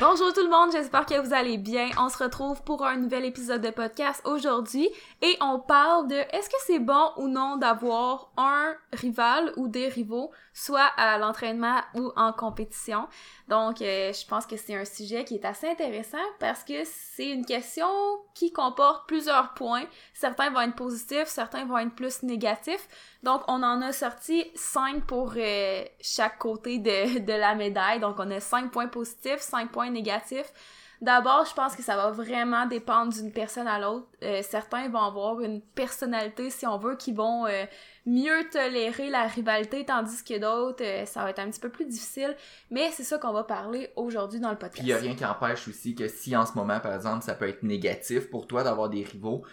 Bonjour tout le monde, j'espère que vous allez bien. On se retrouve pour un nouvel épisode de podcast aujourd'hui et on parle de est-ce que c'est bon ou non d'avoir un rival ou des rivaux, soit à l'entraînement ou en compétition. Donc, euh, je pense que c'est un sujet qui est assez intéressant parce que c'est une question qui comporte plusieurs points. Certains vont être positifs, certains vont être plus négatifs. Donc, on en a sorti cinq pour euh, chaque côté de, de la médaille. Donc, on a cinq points positifs, cinq points négatifs. D'abord, je pense que ça va vraiment dépendre d'une personne à l'autre. Euh, certains vont avoir une personnalité, si on veut, qui vont mieux tolérer la rivalité, tandis que d'autres, euh, ça va être un petit peu plus difficile. Mais c'est ça qu'on va parler aujourd'hui dans le podcast. Puis il n'y a rien qui empêche aussi que si en ce moment, par exemple, ça peut être négatif pour toi d'avoir des rivaux,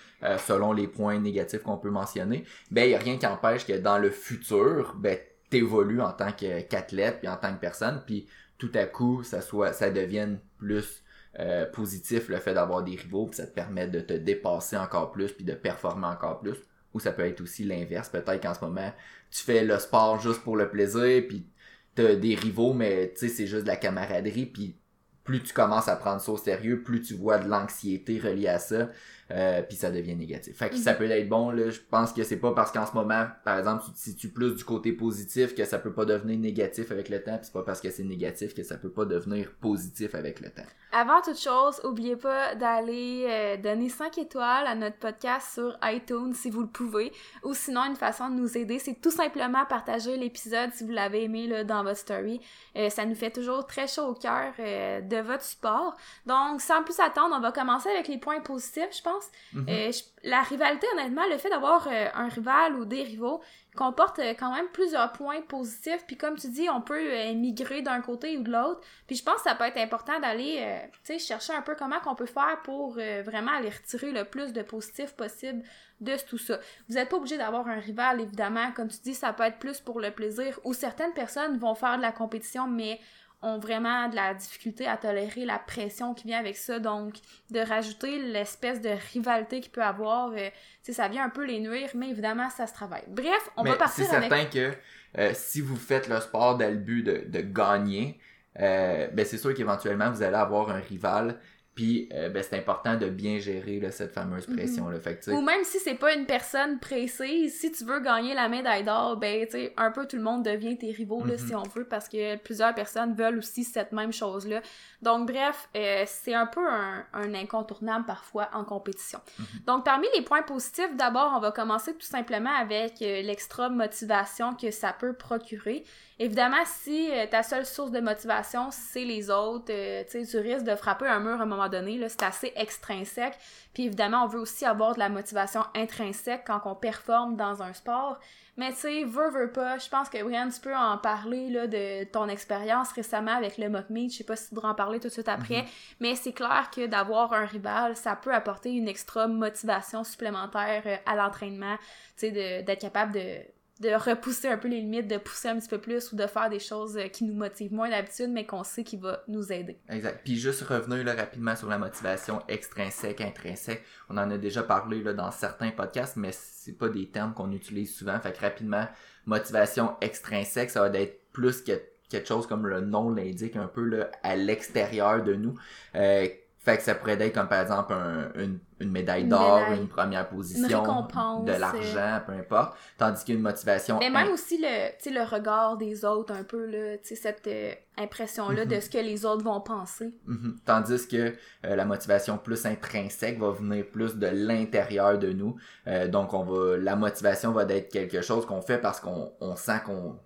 selon les points négatifs qu'on peut mentionner, ben il n'y a rien qui empêche que dans le futur, ben t'évolues en tant qu'athlète puis en tant que personne, puis tout à coup, ça soit, ça devienne plus euh, positif le fait d'avoir des rivaux, puis ça te permet de te dépasser encore plus, puis de performer encore plus. Ou ça peut être aussi l'inverse, peut-être qu'en ce moment, tu fais le sport juste pour le plaisir, puis t'as des rivaux, mais tu sais, c'est juste de la camaraderie, puis plus tu commences à prendre ça au sérieux, plus tu vois de l'anxiété reliée à ça, euh, puis ça devient négatif. Fait que ça mhm. peut être bon, là, je pense que c'est pas parce qu'en ce moment, par exemple, tu te situes plus du côté positif que ça peut pas devenir négatif avec le temps, puis c'est pas parce que c'est négatif que ça peut pas devenir positif avec le temps. Avant toute chose, oubliez pas d'aller euh, donner 5 étoiles à notre podcast sur iTunes si vous le pouvez, ou sinon une façon de nous aider, c'est tout simplement partager l'épisode si vous l'avez aimé là, dans votre story. Euh, ça nous fait toujours très chaud au cœur de votre support. Donc, sans plus attendre, on va commencer avec les points positifs, je pense. Mhm. Euh, la rivalité, honnêtement, le fait d'avoir euh, un rival ou des rivaux comporte euh, quand même plusieurs points positifs. Puis comme tu dis, on peut migrer d'un côté ou de l'autre. Puis je pense que ça peut être important d'aller chercher un peu comment qu'on peut faire pour vraiment aller retirer le plus de positifs possible de tout ça. Vous n'êtes pas obligé d'avoir un rival, évidemment. Comme tu dis, ça peut être plus pour le plaisir. Ou certaines personnes vont faire de la compétition, mais ont vraiment de la difficulté à tolérer la pression qui vient avec ça. Donc, de rajouter l'espèce de rivalité qu'il peut avoir, euh, ça vient un peu les nuire, mais évidemment, ça se travaille. Bref, on va partir avec... C'est certain que euh, si vous faites le sport dans le but de, de gagner, euh, ben c'est sûr qu'éventuellement, vous allez avoir un rival puis euh, ben, c'est important de bien gérer là, cette fameuse mhm. pression. là. fait Ou même si c'est pas une personne précise, si tu veux gagner la médaille d'or, ben tu sais, un peu tout le monde devient tes rivaux là, si mhm. on veut, parce que plusieurs personnes veulent aussi cette même chose-là. Donc bref, euh, c'est un peu un, un, incontournable parfois en compétition. Mhm. Donc parmi les points positifs, d'abord, on va commencer tout simplement avec euh, l'extra motivation que ça peut procurer. Évidemment, si euh, ta seule source de motivation, c'est les autres, euh, tu risques de frapper un mur à un moment donné. C'est assez extrinsèque. Puis évidemment, on veut aussi avoir de la motivation intrinsèque quand on performe dans un sport. Mais tu sais, veux, veux pas, je pense que Brian, tu peux en parler là, de ton expérience récemment avec le mock meet. Je sais pas si tu voudrais en parler tout de suite après. Mhm. Mais c'est clair que d'avoir un rival, ça peut apporter une extra motivation supplémentaire euh, à l'entraînement. Tu sais, d'être capable de de repousser un peu les limites, de pousser un petit peu plus ou de faire des choses euh, qui nous motivent moins d'habitude, mais qu'on sait qui va nous aider. Exact. Puis juste revenir là, rapidement sur la motivation extrinsèque, intrinsèque. On en a déjà parlé là, dans certains podcasts, mais c'est pas des termes qu'on utilise souvent. Fait que rapidement, motivation extrinsèque, ça va être plus que quelque chose comme le nom l'indique un peu là, à l'extérieur de nous. Euh, fait que ça pourrait être comme par exemple une, une, médaille d'or, une première position, de l'argent, peu importe. Tandis qu'une motivation. Mais même aussi le, le regard des autres, un peu, là, cette euh, impression-là de mhm. ce que les autres vont penser. Mhm. Tandis que euh, la motivation plus intrinsèque va venir plus de l'intérieur de nous. Euh, donc on va la motivation va être quelque chose qu'on fait parce qu'on on sent qu'on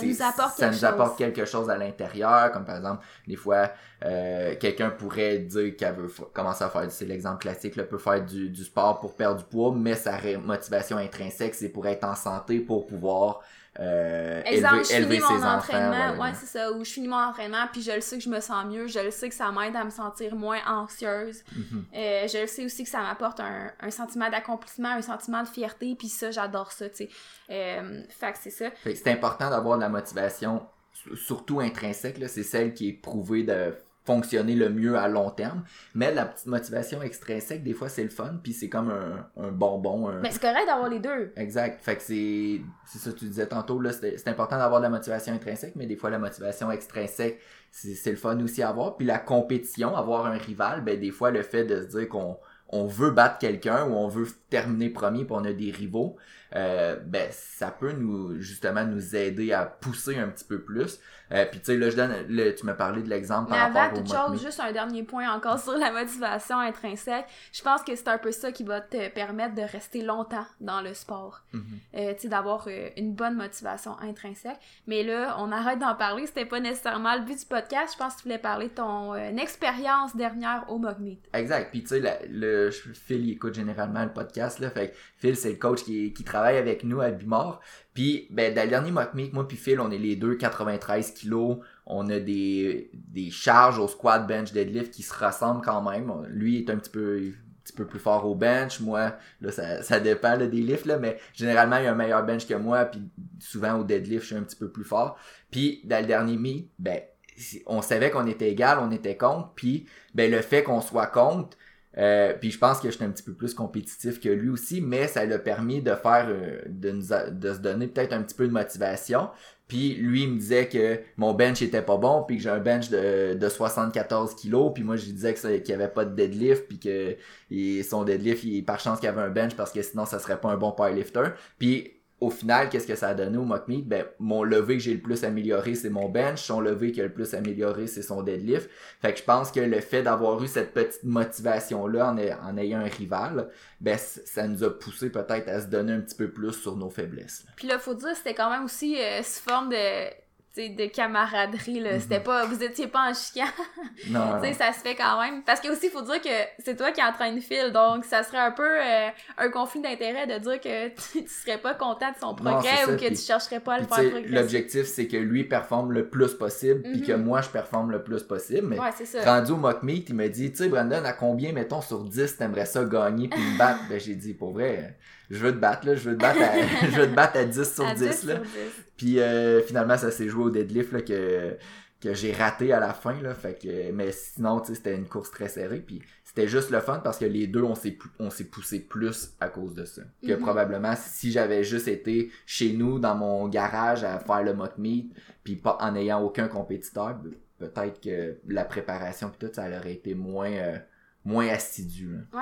ça nous apporte ça nous apporte quelque chose à l'intérieur comme par exemple des fois euh, quelqu'un pourrait dire qu'elle veut commencer à faire c'est l'exemple classique là, peut faire du, du sport pour perdre du poids mais sa motivation intrinsèque c'est pour être en santé pour pouvoir euh, Exemple, élever, je finis mon entraînement, ouais, c'est ça, ou je finis mon entraînement, puis je le sais que je me sens mieux, je le sais que ça m'aide à me sentir moins anxieuse, euh, je le sais aussi que ça m'apporte un, un, sentiment d'accomplissement, un sentiment de fierté, puis ça, j'adore ça, tu sais. Euh, fait que c'est ça. c'est important d'avoir de la motivation, surtout intrinsèque, c'est celle qui est prouvée de fonctionner le mieux à long terme. Mais la petite motivation extrinsèque, des fois, c'est le fun, puis c'est comme un, un bonbon. Un... Mais c'est correct d'avoir les deux. Exact. Fait que c'est, c'est ça que tu disais tantôt, là, c'est, c'est important d'avoir de la motivation intrinsèque, mais des fois, la motivation extrinsèque, c'est, c'est le fun aussi à avoir. Puis la compétition, avoir un rival, ben, des fois, le fait de se dire qu'on on veut battre quelqu'un ou on veut terminer premier puis on a des rivaux, euh, ben ça peut nous justement nous aider à pousser un petit peu plus. Euh, puis tu sais là je donne le, tu m'as parlé de l'exemple par rapport toute chose, juste un dernier point encore sur la motivation intrinsèque. Je pense que c'est un peu ça qui va te permettre de rester longtemps dans le sport. Mhm. euh, tu sais d'avoir euh, une bonne motivation intrinsèque. Mais là, on arrête d'en parler, c'était pas nécessairement le but du podcast. Je pense que tu voulais parler de ton euh, expérience dernière au Mug Meet. Exact. Puis tu sais le Phil il écoute généralement le podcast Phil c'est le coach qui, travaille avec nous à Bimor. Puis ben dans le dernier mock meet, moi puis Phil on est les deux 93 kilos. On a des, des charges au squat bench deadlift qui se ressemblent quand même. Lui est un petit peu petit peu plus fort au bench, moi là ça, dépend là, des lifts là, mais généralement il a un meilleur bench que moi puis souvent au deadlift je suis un petit peu plus fort. Puis dans le dernier meet, ben on savait qu'on était égal, on était contre, puis ben le fait qu'on soit contre, euh, puis je pense que j'étais un petit peu plus compétitif que lui aussi, mais ça l'a permis de faire, euh, de, nous de se donner peut-être un petit peu de motivation. Puis lui, il me disait que mon bench était pas bon, puis que j'ai un bench de, de 74 kilos, puis moi je lui disais qu'il y avait pas de deadlift, puis que son deadlift, il, par chance qu'il avait un bench, parce que sinon ça serait pas un bon powerlifter. Puis au final, qu'est-ce que ça a donné au mock? Ben, mon levé que j'ai le plus amélioré, c'est mon bench. Son levé qui a le plus amélioré, c'est son deadlift. Fait que je pense que le fait d'avoir eu cette petite motivation-là en, ay- en ayant un rival, ben, ça nous a poussé peut-être à se donner un petit peu plus sur nos faiblesses. Puis là, faut dire, c'était quand même aussi euh, sous forme de, de camaraderie, là. Mhm. C'était pas, vous étiez pas en chicane. Non, tu sais, ça se fait quand même. Parce que aussi, faut dire que c'est toi qui entraîne Phil, donc ça serait un peu euh, un conflit d'intérêt de dire que tu, tu serais pas content de son progrès ou que puis- tu chercherais pas à le Puis, faire progresser. L'objectif, c'est que lui performe le plus possible, puis Mhm. que moi, je performe le plus possible. Mais Ouais, c'est ça. rendu au mock meet, il m'a dit, tu sais, Brandon, à combien, mettons, sur 10, t'aimerais ça gagner puis me battre? ben, j'ai dit, pour vrai, je veux te battre, là, je veux te battre à, je veux te battre à 10 sur À 10, 10 là. sur 10. Puis euh, finalement, ça s'est joué au deadlift là, que, que j'ai raté à la fin. Là, fait que, mais sinon, tu sais, c'était une course très serrée. Puis c'était juste le fun parce que les deux, on s'est, on s'est poussé plus à cause de ça. Que Mhm. probablement, si j'avais juste été chez nous, dans mon garage, à faire le mock meet, puis pas en ayant aucun compétiteur, peut-être que la préparation puis tout, ça aurait été moins, euh, moins assidu. là.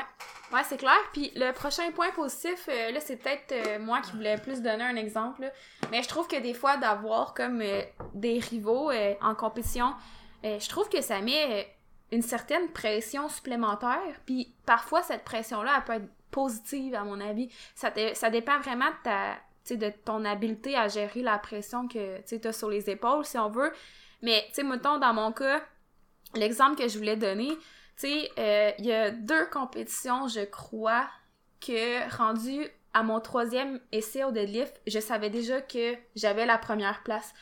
Ouais, c'est clair. Puis le prochain point positif, euh, là, c'est peut-être euh, moi qui voulais plus donner un exemple. Mais je trouve que des fois, d'avoir comme euh, des rivaux en compétition, je trouve que ça met une certaine pression supplémentaire. Puis parfois, cette pression-là, elle peut être positive, à mon avis. Ça, dépend vraiment de ta ton habileté à gérer la pression que tu as sur les épaules, si on veut. Mais, tu sais, mettons, dans mon cas, l'exemple que je voulais donner, tu sais, euh, il y a deux compétitions, je crois, que rendu à mon troisième essai au deadlift, je savais déjà que j'avais la première place.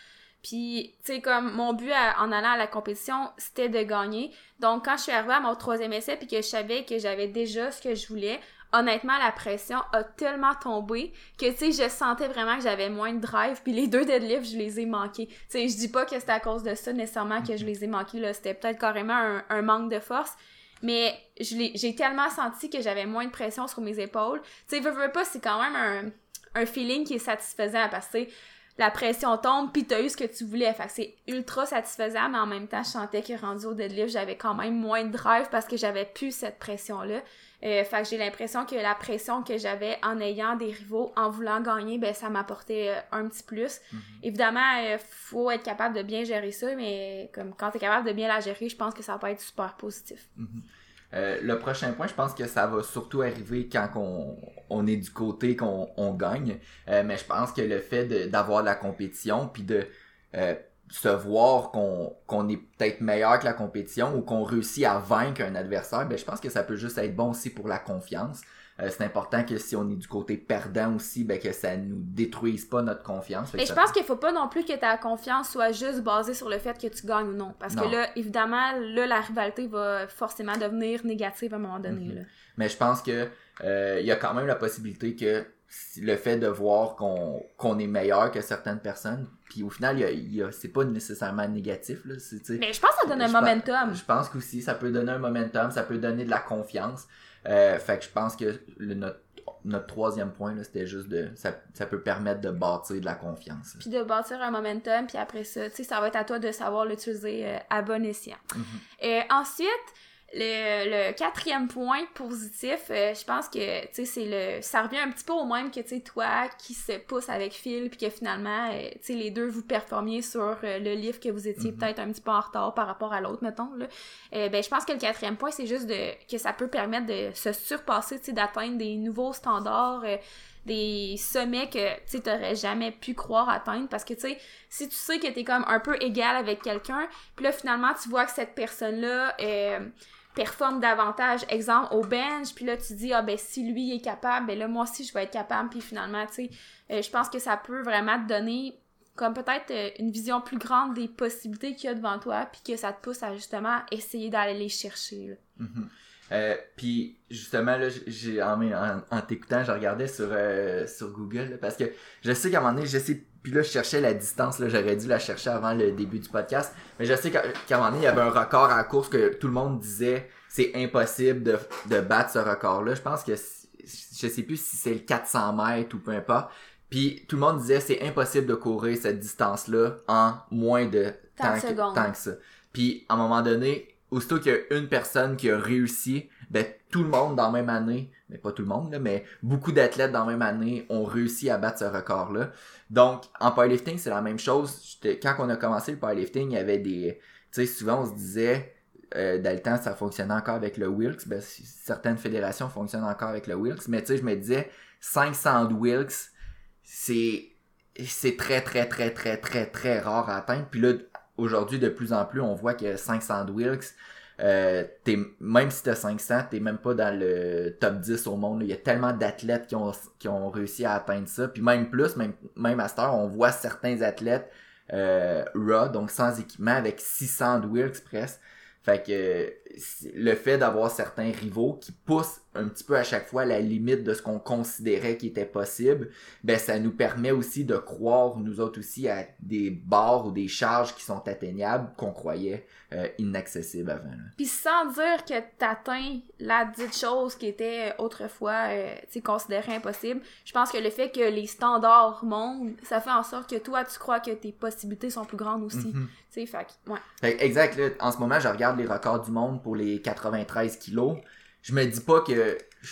Puis, tu sais, comme mon but en allant à la compétition, c'était de gagner. Donc, quand je suis arrivée à mon troisième essai, puis que je savais que j'avais déjà ce que je voulais, honnêtement, la pression a tellement tombé que, tu sais, je sentais vraiment que j'avais moins de drive. Puis les deux deadlifts, je les ai manqués. Tu sais, je dis pas que c'était à cause de ça nécessairement que je les ai manqués, là. C'était peut-être carrément un, un manque de force. Mais j'ai tellement senti que j'avais moins de pression sur mes épaules. Tu sais, veux, veux pas, c'est quand même un, un feeling qui est satisfaisant parce que, tu sais, la pression tombe, puis t'as eu ce que tu voulais. Fait que c'est ultra satisfaisant, mais en même temps, je sentais que rendu au deadlift, j'avais quand même moins de drive parce que j'avais plus cette pression-là. Euh, fait que j'ai l'impression que la pression que j'avais en ayant des rivaux, en voulant gagner, ben ça m'apportait euh, un petit plus. Évidemment, il faut être capable de bien gérer ça, mais comme quand t'es capable de bien la gérer, je pense que ça peut être super positif. Euh, le prochain point, je pense que ça va surtout arriver quand on, est du côté qu'on on gagne. Euh, mais je pense que le fait d'avoir de la compétition, puis de euh, se voir qu'on qu'on est peut-être meilleur que la compétition ou qu'on réussit à vaincre un adversaire, ben, je pense que ça peut juste être bon aussi pour la confiance. Euh, c'est important que si on est du côté perdant aussi, ben, que ça nous détruise pas notre confiance. Mais je ça- pense qu'il faut pas non plus que ta confiance soit juste basée sur le fait que tu gagnes ou non. Parce Non. que là, évidemment, là, la rivalité va forcément devenir négative à un moment donné. Mhm. là. Mais je pense que euh, il y a quand même la possibilité que le fait de voir qu'on est meilleur que certaines personnes puis au final y a, y a- c'est pas nécessairement négatif là Mais je pense que ça donne un momentum. je pense qu'aussi ça peut donner un momentum ça peut donner de la confiance Euh, fait que je pense que le- notre notre troisième point c'était juste de ça, ça peut permettre de bâtir de la confiance Puis de bâtir un momentum, puis après ça, tu sais, ça va être à toi de savoir l'utiliser euh, à bon escient. Mhm. Et ensuite, le, le quatrième point positif, euh, je pense que, tu sais, c'est le... Ça revient un petit peu au même que, tu sais, toi qui se pousse avec Phil, puis que finalement, euh, tu sais, les deux, vous performiez sur euh, le livre que vous étiez Mhm. peut-être un petit peu en retard par rapport à l'autre, mettons, là. Euh, ben, je pense que le quatrième point, c'est juste de que ça peut permettre de se surpasser, tu sais, d'atteindre des nouveaux standards, euh, des sommets que, tu sais, t'aurais jamais pu croire atteindre, parce que, tu sais, si tu sais que t'es comme un peu égal avec quelqu'un, puis là, finalement, tu vois que cette personne-là... euh, performe davantage, exemple au bench, puis là tu dis ah ben si lui est capable, ben là moi aussi je vais être capable, puis finalement tu sais, euh, je pense que ça peut vraiment te donner comme peut-être euh, une vision plus grande des possibilités qu'il y a devant toi, puis que ça te pousse à justement essayer d'aller les chercher. Mhm. Euh, puis justement là j'ai en, t'écoutant je regardais sur Google parce que je sais qu'à un moment donné je sais puis là je cherchais la distance là j'aurais dû la chercher avant le début du podcast. Mais je sais qu'à un moment donné il y avait un record à la course que tout le monde disait c'est impossible de, de battre ce record là je pense que je sais plus si c'est le 400 mètres ou peu importe. Puis tout le monde disait c'est impossible de courir cette distance là en moins de Tant temps que, secondes. tant que ça. Puis à un moment donné aussitôt qu'il y a une personne qui a réussi, ben tout le monde dans la même année, mais pas tout le monde, là, mais beaucoup d'athlètes dans la même année ont réussi à battre ce record-là. Donc, en powerlifting, c'est la même chose. Quand on a commencé le powerlifting, il y avait des... Tu sais, souvent on se disait, euh, dans le temps, ça fonctionnait encore avec le Wilks. Ben, certaines fédérations fonctionnent encore avec le Wilks. Mais tu sais, je me disais, 500 de Wilks, c'est c'est très, très, très, très, très, très rare à atteindre. Puis là, aujourd'hui, de plus en plus, on voit que 500 de Wilks, euh, même si t'as 500, t'es même pas dans le top 10 au monde. Il y a tellement d'athlètes qui ont, qui ont réussi à atteindre ça. Puis même plus, même, même à cette heure, on voit certains athlètes euh, raw, donc sans équipement, avec 600 de Wilks presque. Fait que le fait d'avoir certains rivaux qui poussent un petit peu à chaque fois la limite de ce qu'on considérait qui était possible, ben ça nous permet aussi de croire nous autres aussi à des barres ou des charges qui sont atteignables qu'on croyait euh, inaccessibles avant. Puis sans dire que t'atteins la dite chose qui était autrefois euh, considérée impossible, je pense que le fait que les standards montent, ça fait en sorte que toi, tu crois que tes possibilités sont plus grandes aussi. Tu sais, fait ouais. Fait exact, là, en ce moment, je regarde les records du monde pour les 93 kilos. Je me dis pas que, tu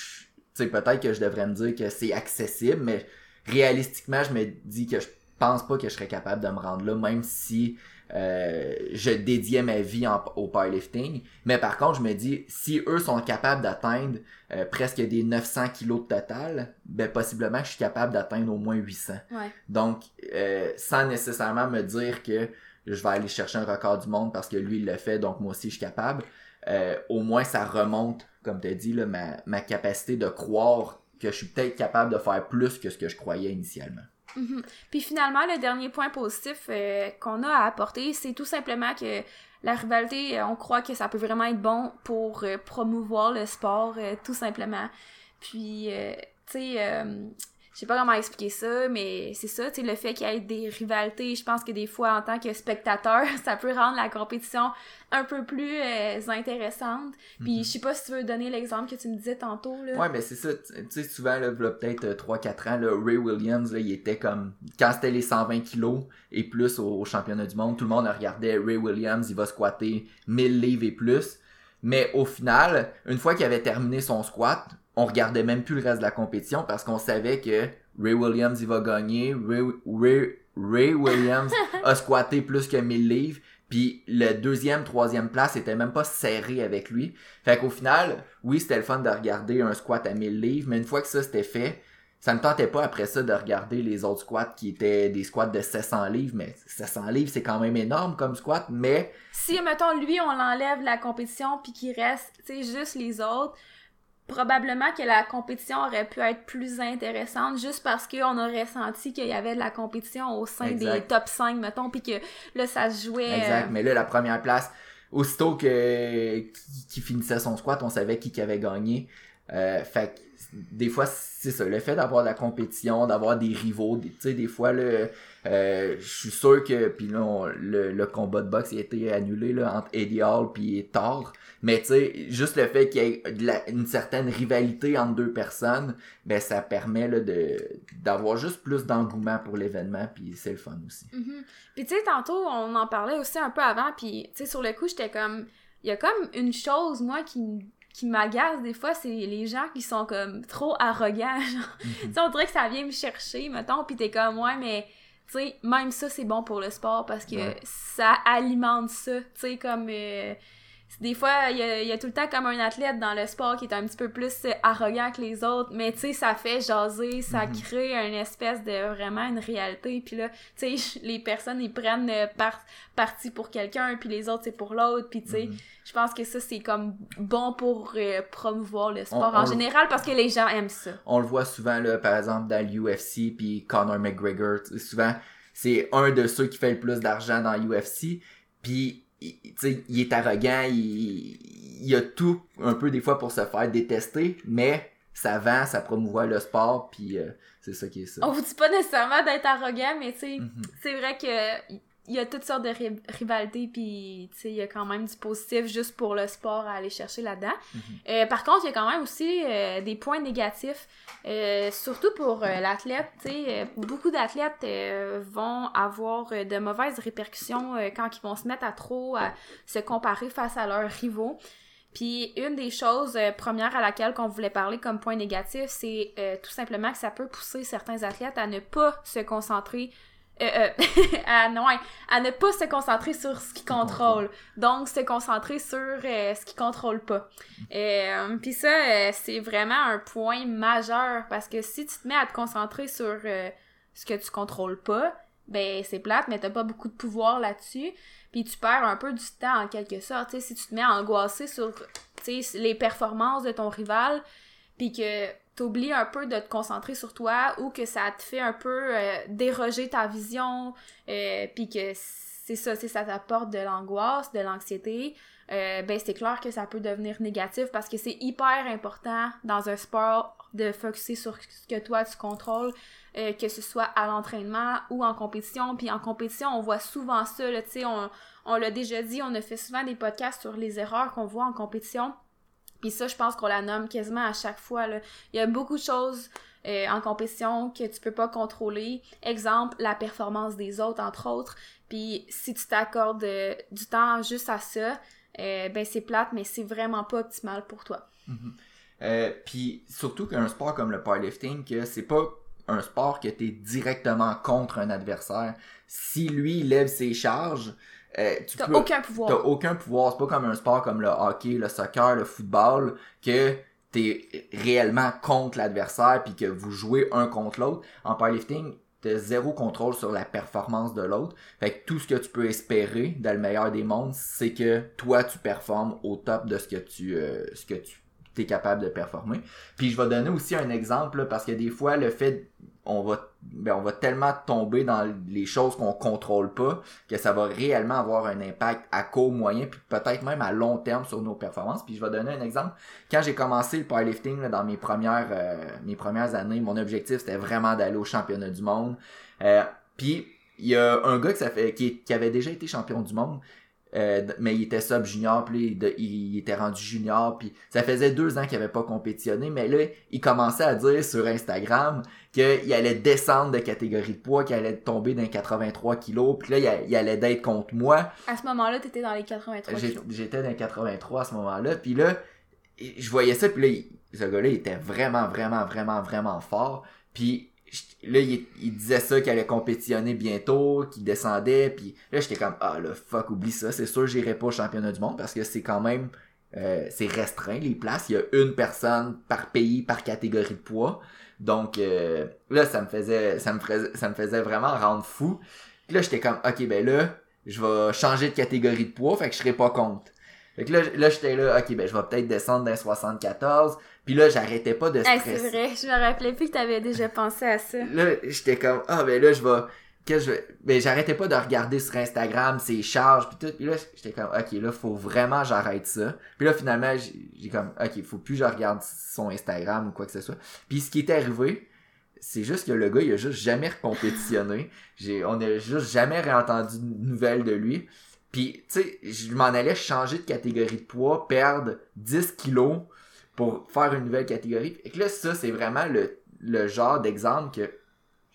sais, peut-être que je devrais me dire que c'est accessible, mais réalistiquement, je me dis que je pense pas que je serais capable de me rendre là, même si euh, je dédiais ma vie en- au powerlifting. Mais par contre, je me dis, si eux sont capables d'atteindre euh, presque des 900 kilos de total, ben possiblement je suis capable d'atteindre au moins 800. Ouais. Donc, euh, sans nécessairement me dire que je vais aller chercher un record du monde parce que lui, il le fait, donc moi aussi, je suis capable. Euh, au moins, ça remonte, comme tu as dit, ma, ma capacité de croire que je suis peut-être capable de faire plus que ce que je croyais initialement. Mhm. Puis finalement, le dernier point positif euh, qu'on a à apporter, c'est tout simplement que la rivalité, euh, on croit que ça peut vraiment être bon pour promouvoir le sport, tout simplement. Puis, tu sais, je sais pas comment expliquer ça, mais c'est ça, tu sais, le fait qu'il y ait des rivalités, je pense que des fois, en tant que spectateur, ça peut rendre la compétition un peu plus euh, intéressante. Puis, je sais pas si tu veux donner l'exemple que tu me disais tantôt, là. Ouais, mais c'est ça. Tu sais, souvent, là, peut-être euh, 3-4 ans, là, Ray Williams, là, il était comme... Quand c'était les 120 kilos et plus au, au championnat du monde, tout le monde regardait Ray Williams, il va squatter 1000 livres et plus. Mais au final, une fois qu'il avait terminé son squat, on regardait même plus le reste de la compétition parce qu'on savait que Ray Williams, il va gagner. Ray, Ray, Ray Williams a squatté plus que 1000 livres. Puis le deuxième, troisième place était même pas serré avec lui. Fait qu'au final, oui, c'était le fun de regarder un squat à 1000 livres, mais une fois que ça c'était fait, ça me tentait pas après ça de regarder les autres squats qui étaient des squats de 700 livres, mais 700 livres c'est quand même énorme comme squat, mais si mettons lui on l'enlève de la compétition puis qu'il reste tu sais juste les autres probablement que la compétition aurait pu être plus intéressante juste parce qu'on aurait senti qu'il y avait de la compétition au sein Exact. des top 5 mettons puis que là ça se jouait exact, euh, mais là la première place, aussitôt que qui, finissait son squat, on savait qui qui avait gagné. Euh, fait que des fois, c'est ça, le fait d'avoir de la compétition, d'avoir des rivaux, tu sais, des fois, là, euh, je suis sûr que, puis là, le, le, combat de boxe a été annulé là, entre Eddie Hall puis Thor, mais tu sais, juste le fait qu'il y ait de la, une certaine rivalité entre deux personnes, ben ça permet là, de d'avoir juste plus d'engouement pour l'événement, puis c'est le fun aussi. Mm-hmm. Puis tu sais, tantôt, on en parlait aussi un peu avant, puis tu sais, sur le coup, j'étais comme, il y a comme une chose, moi, qui qui m'agace des fois, c'est les gens qui sont comme trop arrogants. Mhm. on dirait que ça vient me chercher, mettons, pis t'es comme, ouais, mais tu sais, même ça, c'est bon pour le sport parce que ça alimente ça. Tu sais, comme. Euh, des fois, il y, a, tout le temps comme un athlète dans le sport qui est un petit peu plus euh, arrogant que les autres, mais tu sais, ça fait jaser, ça mhm. crée une espèce de vraiment une réalité. Puis là, tu sais, les personnes, ils prennent euh, parti pour quelqu'un, puis les autres, c'est pour l'autre. Puis tu sais, mhm. je pense que ça, c'est comme bon pour euh, promouvoir le sport en général parce que les gens aiment ça. On le voit souvent, là, par exemple, dans l'UFC, puis Conor McGregor, souvent, c'est un de ceux qui fait le plus d'argent dans l'UFC. Puis il, il est arrogant, il, il a tout un peu des fois pour se faire détester, mais ça vend, ça promouvoit le sport, puis euh, c'est ça qui est ça. On vous dit pas nécessairement d'être arrogant, mais tu sais, mm-hmm. c'est vrai que il y a toutes sortes de rivalités, puis il y a quand même du positif juste pour le sport à aller chercher là-dedans. Mhm. Euh, par contre, il y a quand même aussi euh, des points négatifs, euh, surtout pour l'athlète. Beaucoup d'athlètes vont avoir de mauvaises répercussions quand ils vont se mettre à trop à se comparer face à leurs rivaux. Puis une des choses premières à laquelle qu'on voulait parler comme point négatif, c'est tout simplement que ça peut pousser certains athlètes à ne pas se concentrer euh, euh à, non, à ne pas se concentrer sur ce qui contrôle. Donc, se concentrer sur euh, ce qui contrôle pas. Euh, Puis ça, c'est vraiment un point majeur parce que si tu te mets à te concentrer sur ce que tu contrôles pas, ben c'est plate, mais t'as pas beaucoup de pouvoir là-dessus. Puis tu perds un peu du temps en quelque sorte. si tu te mets à angoisser sur les performances de ton rival, puis que t'oublies un peu de te concentrer sur toi ou que ça te fait un peu euh, déroger ta vision, euh, puis que c'est ça, si ça t'apporte de l'angoisse, de l'anxiété, euh, ben c'est clair que ça peut devenir négatif parce que c'est hyper important dans un sport de focuser sur ce que toi tu contrôles, que ce soit à l'entraînement ou en compétition. Puis en compétition, on voit souvent ça, tu sais, on, on l'a déjà dit, on a fait souvent des podcasts sur les erreurs qu'on voit en compétition. Puis ça, je pense qu'on la nomme quasiment à chaque fois. Il y a beaucoup de choses euh, en compétition que tu peux pas contrôler. Exemple, la performance des autres, entre autres. Puis si tu t'accordes euh, du temps juste à ça, euh, ben c'est plate, mais c'est vraiment pas optimal pour toi. Mm-hmm. puis surtout qu'un sport comme le powerlifting, que c'est pas un sport que tu es directement contre un adversaire. Si lui lève ses charges, euh, tu t'as aucun pouvoir. T'as aucun pouvoir. C'est pas comme un sport comme le hockey, le soccer, le football, que t'es réellement contre l'adversaire puis que vous jouez un contre l'autre. En powerlifting, t'as zéro contrôle sur la performance de l'autre. Fait que tout ce que tu peux espérer dans le meilleur des mondes, c'est que toi tu performes au top de ce que tu euh, ce que tu capable de performer. Puis je vais donner aussi un exemple parce que des fois le fait on va ben, on va tellement tomber dans les choses qu'on contrôle pas que ça va réellement avoir un impact à court, moyen, puis peut-être même à long terme sur nos performances. Puis je vais donner un exemple. Quand j'ai commencé le powerlifting dans mes premières euh, mes premières années, mon objectif c'était vraiment d'aller au championnat du monde. Euh, puis il y a un gars qui avait déjà été champion du monde, euh, mais il était sub junior, puis il, était rendu junior, puis ça faisait deux ans qu'il avait pas compétitionné, mais là, il commençait à dire sur Instagram qu'il allait descendre de catégorie de poids, qu'il allait tomber dans 83 kilos, puis là, il, allait d'être contre moi. À ce moment-là, t'étais dans les 83 kilos. J'étais dans les 83 à ce moment-là, puis là, je voyais ça, puis là, ce gars-là, il était vraiment, vraiment, vraiment, vraiment fort, puis là, il, disait ça qu'il allait compétitionner bientôt, qu'il descendait, puis là, j'étais comme, ah, le fuck, oublie ça, c'est sûr, j'irai pas au championnat du monde, parce que c'est quand même, euh, c'est restreint, les places, il y a une personne par pays, par catégorie de poids, donc, euh, là, ça me faisait, ça me faisait, ça me faisait vraiment rendre fou, puis là, j'étais comme, ok, ben là, je vais changer de catégorie de poids, fait que je serai pas compte. Fait que là, là j'étais là, ok, ben je vais peut-être descendre d'un 74, puis là, j'arrêtais pas de stresser. c'est vrai, je me rappelais plus que t'avais déjà pensé à ça. Là, j'étais comme, ah ben là, je vais... que je ben j'arrêtais pas de regarder sur Instagram ses charges puis tout puis là j'étais comme ok là faut vraiment j'arrête ça puis là finalement j'ai comme ok faut plus je regarde son Instagram ou quoi que ce soit puis ce qui est arrivé c'est juste que le gars il a juste jamais recompétitionné j'ai on a juste jamais réentendu de nouvelles de lui puis tu sais je m'en allais changer de catégorie de poids perdre 10 kilos pour faire une nouvelle catégorie et que là ça c'est vraiment le genre d'exemple que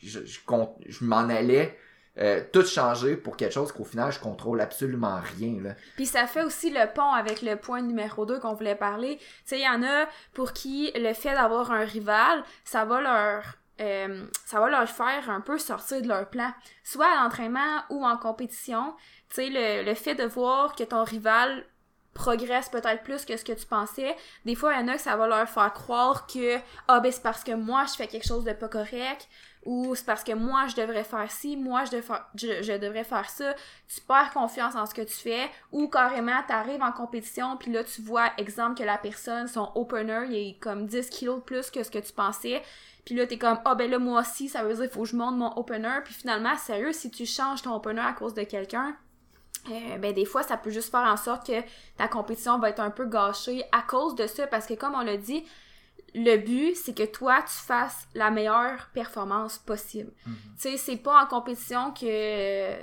je, je, je m'en allais euh, tout changer pour quelque chose qu'au final je contrôle absolument rien. Puis ça fait aussi le pont avec le point numéro 2 qu'on voulait parler. Tu sais, il y en a pour qui le fait d'avoir un rival, ça va leur euh, ça va leur faire un peu sortir de leur plan, soit à l'entraînement ou en compétition. Tu sais, le, le fait de voir que ton rival progresse peut-être plus que ce que tu pensais. Des fois, il y en a que ça va leur faire croire que ah ben c'est parce que moi je fais quelque chose de pas correct ou c'est parce que moi je devrais faire ci, moi je, devrais, faire ça. Tu perds confiance en ce que tu fais ou carrément tu arrives en compétition puis là tu vois exemple que la personne son opener il est comme 10 kilos plus que ce que tu pensais. Puis là, t'es comme, ah oh, ben là, moi aussi, ça veut dire, faut que je monte mon opener. Puis finalement, sérieux, si tu changes ton opener à cause de quelqu'un, euh, ben des fois ça peut juste faire en sorte que ta compétition va être un peu gâchée à cause de ça parce que comme on l'a dit le but c'est que toi tu fasses la meilleure performance possible Mhm. tu sais c'est pas en compétition que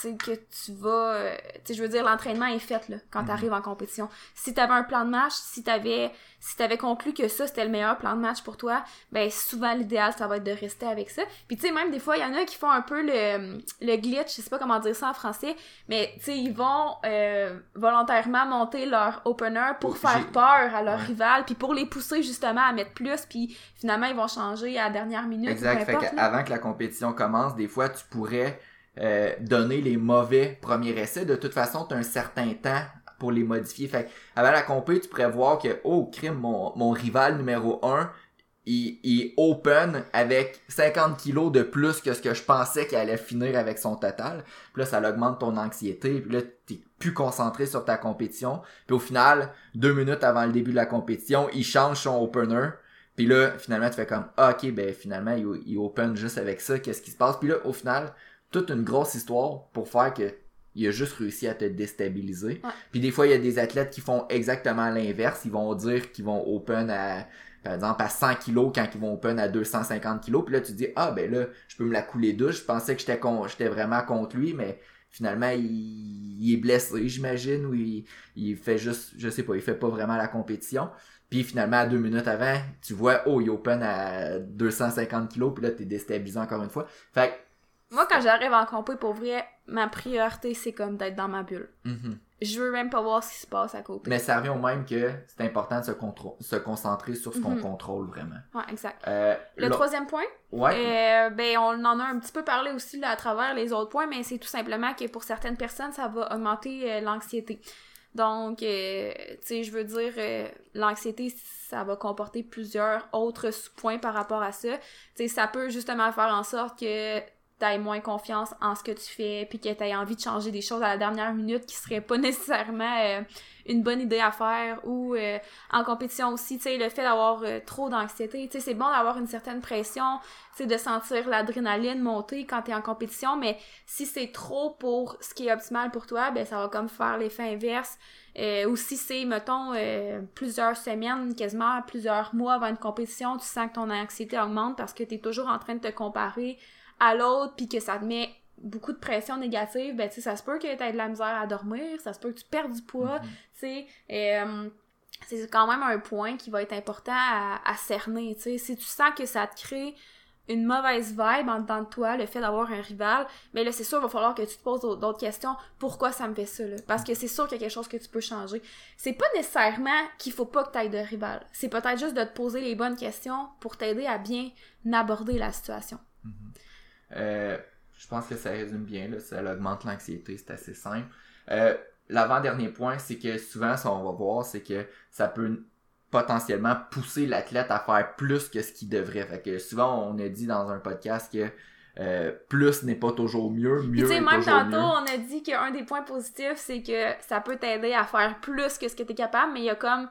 tu sais, que tu vas euh, tu sais je veux dire l'entraînement est fait là quand Mhm. tu arrives en compétition si t'avais un plan de match si t'avais si t'avais conclu que ça c'était le meilleur plan de match pour toi ben souvent l'idéal ça va être de rester avec ça puis tu sais même des fois il y en a qui font un peu le le glitch je sais pas comment dire ça en français mais tu sais ils vont euh, volontairement monter leur opener pour Oh, faire peur à leur Ouais. rival puis pour les pousser justement à mettre plus puis finalement ils vont changer à la dernière minute Exact. Fait qu'avant que la compétition commence, des fois, tu pourrais euh, donner les mauvais premiers essais. De toute façon, tu as un certain temps pour les modifier. Fait avant la compé, tu pourrais voir que, oh, crime, mon, mon rival numéro 1, il, il open avec 50 kilos de plus que ce que je pensais qu'il allait finir avec son total. Puis là, ça augmente ton anxiété. Puis là, t'es plus concentré sur ta compétition. Puis au final, deux minutes avant le début de la compétition, il change son opener. Puis là, finalement, tu fais comme, ah, ok, ben finalement, il, il open juste avec ça, qu'est-ce qui se passe? Puis là, au final, toute une grosse histoire pour faire que il a juste réussi à te déstabiliser. Ouais. Puis des fois, il y a des athlètes qui font exactement l'inverse. Ils vont dire qu'ils vont open à, par exemple, à 100 kilos quand ils vont open à 250 kilos. Puis là, tu te dis, ah, ben là, je peux me la couler douce. Je pensais que j'étais con, j'étais vraiment contre lui, mais finalement, il, il est blessé, j'imagine, ou il, il fait juste, je sais pas, il fait pas vraiment la compétition. Puis finalement, à deux minutes avant, tu vois, oh, il open à 250 kilos, puis là, t'es déstabilisé encore une fois. Fait que, moi quand j'arrive en compé pour vrai ma priorité c'est comme d'être dans ma bulle mhm. je veux même pas voir ce qui se passe à côté mais ça revient au même que c'est important de se, se concentrer sur ce qu'on Mhm. contrôle vraiment. ouais exact Euh, le troisième point Ouais. Euh, ben, on en a un petit peu parlé aussi là, à travers les autres points, mais c'est tout simplement que pour certaines personnes, ça va augmenter euh, l'anxiété. Donc, euh, tu sais, je veux dire, euh, l'anxiété, ça va comporter plusieurs autres sous-points par rapport à ça. Tu sais, ça peut justement faire en sorte que t'aies moins confiance en ce que tu fais, puis que t'aies envie de changer des choses à la dernière minute qui seraient pas nécessairement euh, une bonne idée à faire, ou euh, en compétition aussi, tu sais, le fait d'avoir euh, trop d'anxiété, tu sais, c'est bon d'avoir une certaine pression, tu de sentir l'adrénaline monter quand t'es en compétition, mais si c'est trop pour ce qui est optimal pour toi, ben ça va comme faire l'effet inverse. Euh, ou si c'est, mettons, plusieurs semaines, quasiment plusieurs mois avant une compétition, tu sens que ton anxiété augmente parce que t'es toujours en train de te comparer à l'autre, puis que ça te met beaucoup de pression négative, ben tu sais, ça se peut que t'aies de la misère à dormir, ça se peut que tu perds du poids, Mhm. tu sais. euh, c'est quand même un point qui va être important à, à cerner, tu sais. Si tu sens que ça te crée une mauvaise vibe en dedans de toi, le fait d'avoir un rival, mais là, c'est sûr, il va falloir que tu te poses d'autres questions. Pourquoi ça me fait ça, là? Parce que c'est sûr qu'il y a quelque chose que tu peux changer. C'est pas nécessairement qu'il faut pas que tu aies de rival. C'est peut-être juste de te poser les bonnes questions pour t'aider à bien aborder la situation. Euh, je pense que ça résume bien, là, ça augmente l'anxiété, c'est assez simple. Euh, L'avant-dernier point, c'est que souvent, ça on va voir, c'est que ça peut potentiellement pousser l'athlète à faire plus que ce qu'il devrait. Fait que souvent, on a dit dans un podcast que euh, plus n'est pas toujours mieux, mieux tu sais, même toujours tantôt, mieux. on a dit qu'un des points positifs, c'est que ça peut t'aider à faire plus que ce que t'es capable, mais il y a comme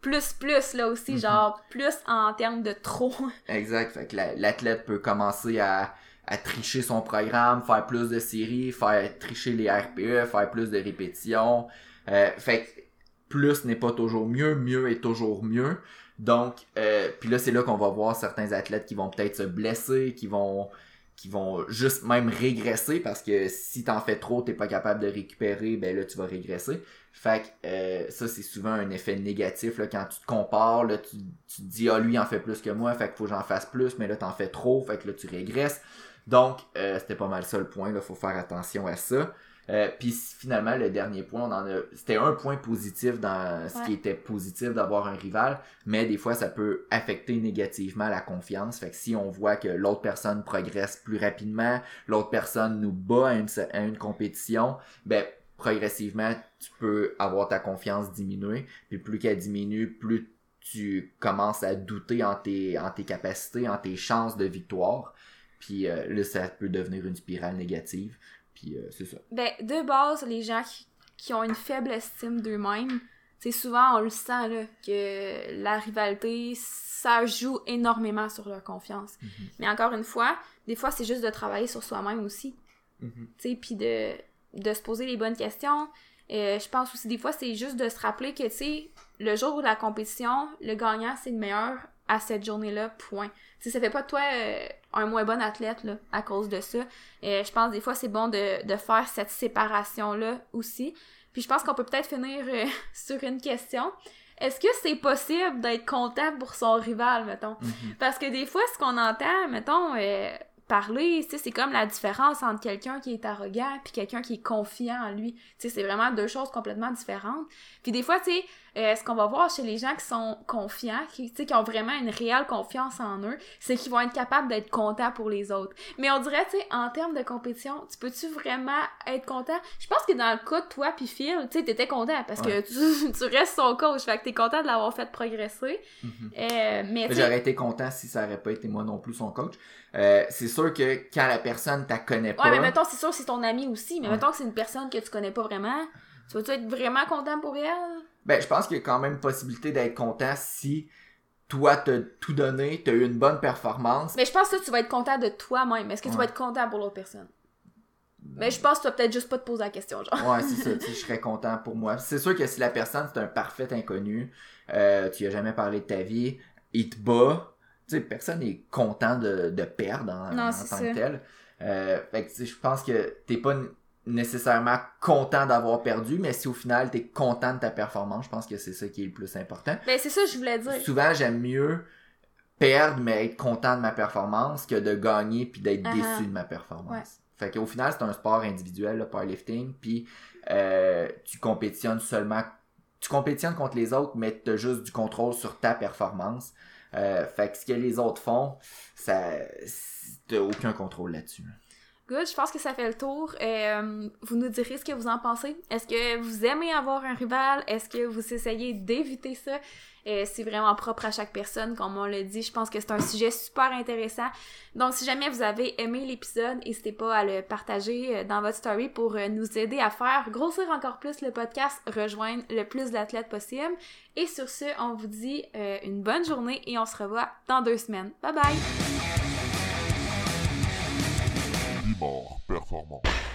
plus plus là aussi, Mhm. genre plus en termes de trop. Exact. Fait que la- l'athlète peut commencer à, à tricher son programme, faire plus de séries, faire tricher les RPE, faire plus de répétitions. Euh, fait que plus n'est pas toujours mieux, mieux est toujours mieux. Donc, euh, puis là, c'est là qu'on va voir certains athlètes qui vont peut-être se blesser, qui vont qui vont juste même régresser parce que si t'en fais trop, t'es pas capable de récupérer, ben là tu vas régresser. Fait que euh, ça c'est souvent un effet négatif là, quand tu te compares, là, tu, tu te dis ah lui en fait plus que moi, fait qu'il faut que j'en fasse plus, mais là t'en fais trop, fait que là tu régresses. Donc euh, c'était pas mal ça le point, là, faut faire attention à ça. Euh, puis finalement, le dernier point, on en a. C'était un point positif dans ce qui était positif d'avoir un rival, mais des fois, ça peut affecter négativement la confiance. Fait que si on voit que l'autre personne progresse plus rapidement, l'autre personne nous bat à une, à une compétition, ben progressivement, tu peux avoir ta confiance diminuer. Puis plus qu'elle diminue, plus tu commences à douter en tes, en tes capacités, en tes chances de victoire. Puis euh, là, ça peut devenir une spirale négative. Puis euh, c'est ça. Ben, de base, les gens qui, qui ont une faible estime d'eux-mêmes, c'est souvent, on le sent, là, que la rivalité, ça joue énormément sur leur confiance. Mhm. Mais encore une fois, des fois, c'est juste de travailler sur soi-même aussi. Tu sais, puis de, de se poser les bonnes questions. Euh, je pense aussi, des fois, c'est juste de se rappeler que, tu sais, le jour de la compétition, le gagnant, c'est le meilleur à cette journée-là, point. Sais, ça fait pas de toi euh, un moins bon athlète, là, à cause de ça. Et je pense, des fois, c'est bon de, de faire cette séparation-là aussi. Puis je pense qu'on peut peut-être finir euh, sur une question. Est-ce que c'est possible d'être content pour son rival, mettons? Mhm. Parce que des fois, ce qu'on entend, mettons, euh, parler, tu sais, c'est comme la différence entre quelqu'un qui est arrogant puis quelqu'un qui est confiant en lui. Tu sais, c'est vraiment deux choses complètement différentes. Puis des fois, tu sais, euh, ce qu'on va voir chez les gens qui sont confiants, qui, qui ont vraiment une réelle confiance en eux, c'est qu'ils vont être capables d'être contents pour les autres. Mais on dirait, tu sais, en termes de compétition, tu peux-tu vraiment être content? Je pense que dans le cas de toi puis Phil, tu sais, t'étais content parce Ouais. que tu, tu restes son coach, fait que t'es content de l'avoir fait progresser. Mhm. Euh, mais J'aurais été content si ça aurait pas été moi non plus son coach. Euh, c'est sûr que quand la personne t'a connaît pas, Ouais, mais mettons, c'est sûr, c'est ton ami aussi, mais Ouais. mettons que c'est une personne que tu connais pas vraiment. Tu vas-tu être vraiment content pour elle? Ben je pense qu'il y a quand même possibilité d'être content si toi t'as tout donné, t'as eu une bonne performance. Mais je pense que tu vas être content de toi-même. Est-ce que tu vas être content pour l'autre personne? Mais je pense que tu vas peut-être juste pas te poser la question, genre. Ouais, c'est ça, tu je serais content pour moi. C'est sûr que si la personne c'est un parfait inconnu, euh, tu as jamais parlé de ta vie, il te bat, tu sais, personne n'est content de, de perdre en, Non, en c'est tant ça. que tel. Euh, fait que tu sais, je pense que t'es pas nécessairement content d'avoir perdu, mais si au final t'es content de ta performance, je pense que c'est ça qui est le plus important. Ben, c'est ça que je voulais dire. Souvent, j'aime mieux perdre mais être content de ma performance que de gagner puis d'être Ah ah. déçu de ma performance. Ouais. Fait qu'au final, c'est un sport individuel, le powerlifting, puis euh, tu compétitionnes seulement tu compétitionnes contre les autres, mais tu as juste du contrôle sur ta performance. Euh, fait que ce que les autres font, ça t'as aucun contrôle là-dessus. Good, je pense que ça fait le tour. Euh, vous nous direz ce que vous en pensez. Est-ce que vous aimez avoir un rival? Est-ce que vous essayez d'éviter ça? Euh, c'est vraiment propre à chaque personne, comme on l'a dit. Je pense que c'est un sujet super intéressant. Donc, si jamais vous avez aimé l'épisode, n'hésitez pas à le partager euh, dans votre story pour euh, nous aider à faire grossir encore plus le podcast, rejoindre le plus d'athlètes possible. Et sur ce, on vous dit euh, une bonne journée et on se revoit dans deux semaines. Bye bye! performant.